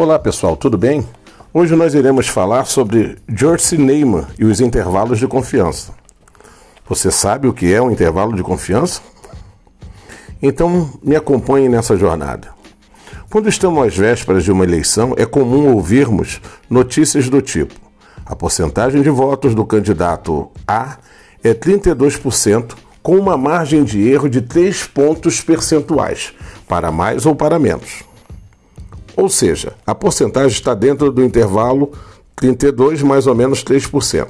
Olá pessoal, tudo bem? Hoje nós iremos falar sobre George Neyman e os intervalos de confiança. Você sabe o que é um intervalo de confiança? Então me acompanhe nessa jornada. Quando estamos às vésperas de uma eleição, é comum ouvirmos notícias do tipo: a porcentagem de votos do candidato A é 32%, com uma margem de erro de 3 pontos percentuais, para mais ou para menos. Ou seja, a porcentagem está dentro do intervalo 32 mais ou menos 3%.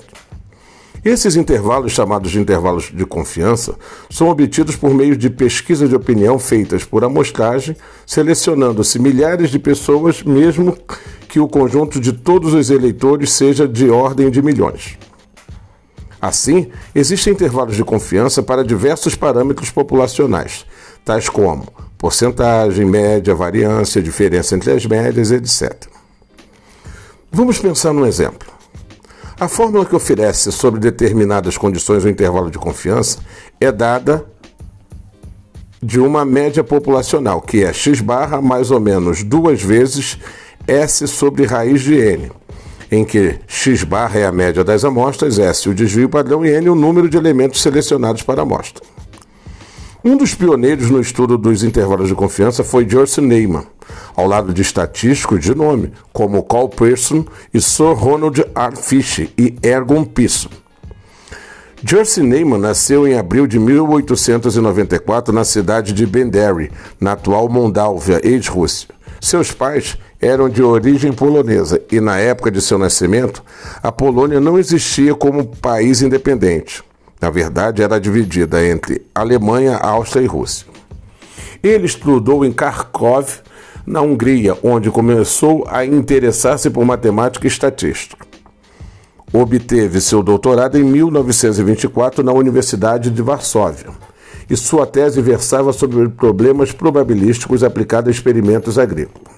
Esses intervalos, chamados de intervalos de confiança, são obtidos por meio de pesquisas de opinião feitas por amostragem, selecionando-se milhares de pessoas, mesmo que o conjunto de todos os eleitores seja de ordem de milhões. Assim, existem intervalos de confiança para diversos parâmetros populacionais, tais como porcentagem, média, variância, diferença entre as médias, etc. Vamos pensar num exemplo. A fórmula que oferece sobre determinadas condições o intervalo de confiança é dada de uma média populacional, que é x barra mais ou menos duas vezes S sobre raiz de N, em que x barra é a média das amostras, S o desvio padrão e N o número de elementos selecionados para a amostra. Um dos pioneiros no estudo dos intervalos de confiança foi George Neyman, ao lado de estatísticos de nome como Carl Pearson e Sir Ronald R. Fish e Ergon Pearson. George Neyman nasceu em abril de 1894 na cidade de Bendary, na atual Moldávia, ex-Rússia. Seus pais eram de origem polonesa e, na época de seu nascimento, a Polônia não existia como país independente. Na verdade, era dividida entre Alemanha, Áustria e Rússia. Ele estudou em Kharkov, na Hungria, onde começou a interessar-se por matemática e estatística. Obteve seu doutorado em 1924 na Universidade de Varsóvia, e sua tese versava sobre problemas probabilísticos aplicados a experimentos agrícolas.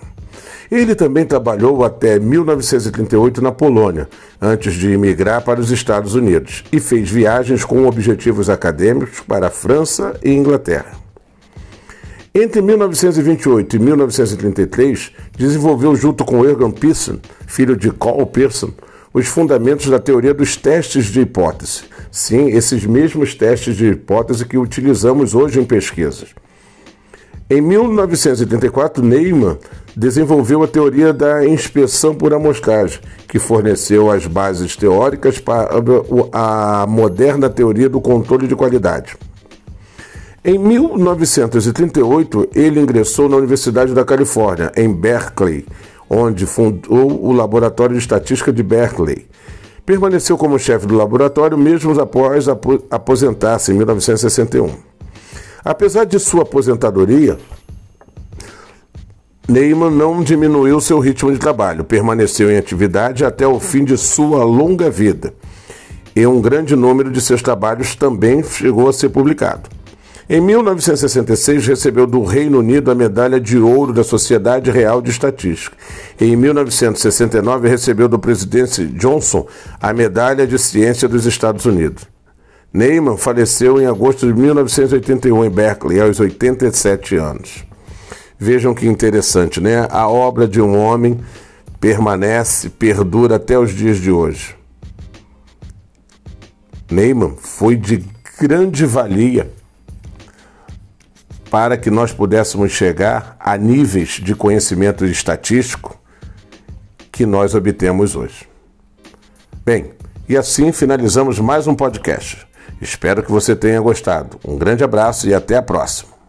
Ele também trabalhou até 1938 na Polônia, antes de emigrar para os Estados Unidos, e fez viagens com objetivos acadêmicos para a França e Inglaterra. Entre 1928 e 1933, desenvolveu junto com Ergon Pearson, filho de Carl Pearson, os fundamentos da teoria dos testes de hipótese. Sim, esses mesmos testes de hipótese que utilizamos hoje em pesquisas. Em 1934, Neyman desenvolveu a teoria da inspeção por amostragem, que forneceu as bases teóricas para a moderna teoria do controle de qualidade. Em 1938, ele ingressou na Universidade da Califórnia, em Berkeley, onde fundou o Laboratório de Estatística de Berkeley. Permaneceu como chefe do laboratório mesmo após aposentar-se em 1961. Apesar de sua aposentadoria, Neyman não diminuiu seu ritmo de trabalho, permaneceu em atividade até o fim de sua longa vida. E um grande número de seus trabalhos também chegou a ser publicado. Em 1966, recebeu do Reino Unido a medalha de ouro da Sociedade Real de Estatística. E em 1969, recebeu do presidente Johnson a medalha de ciência dos Estados Unidos. Neyman faleceu em agosto de 1981 em Berkeley, aos 87 anos. Vejam que interessante, né? A obra de um homem permanece, perdura até os dias de hoje. Neyman foi de grande valia para que nós pudéssemos chegar a níveis de conhecimento estatístico que nós obtemos hoje. Bem, e assim finalizamos mais um podcast. Espero que você tenha gostado. Um grande abraço e até a próxima.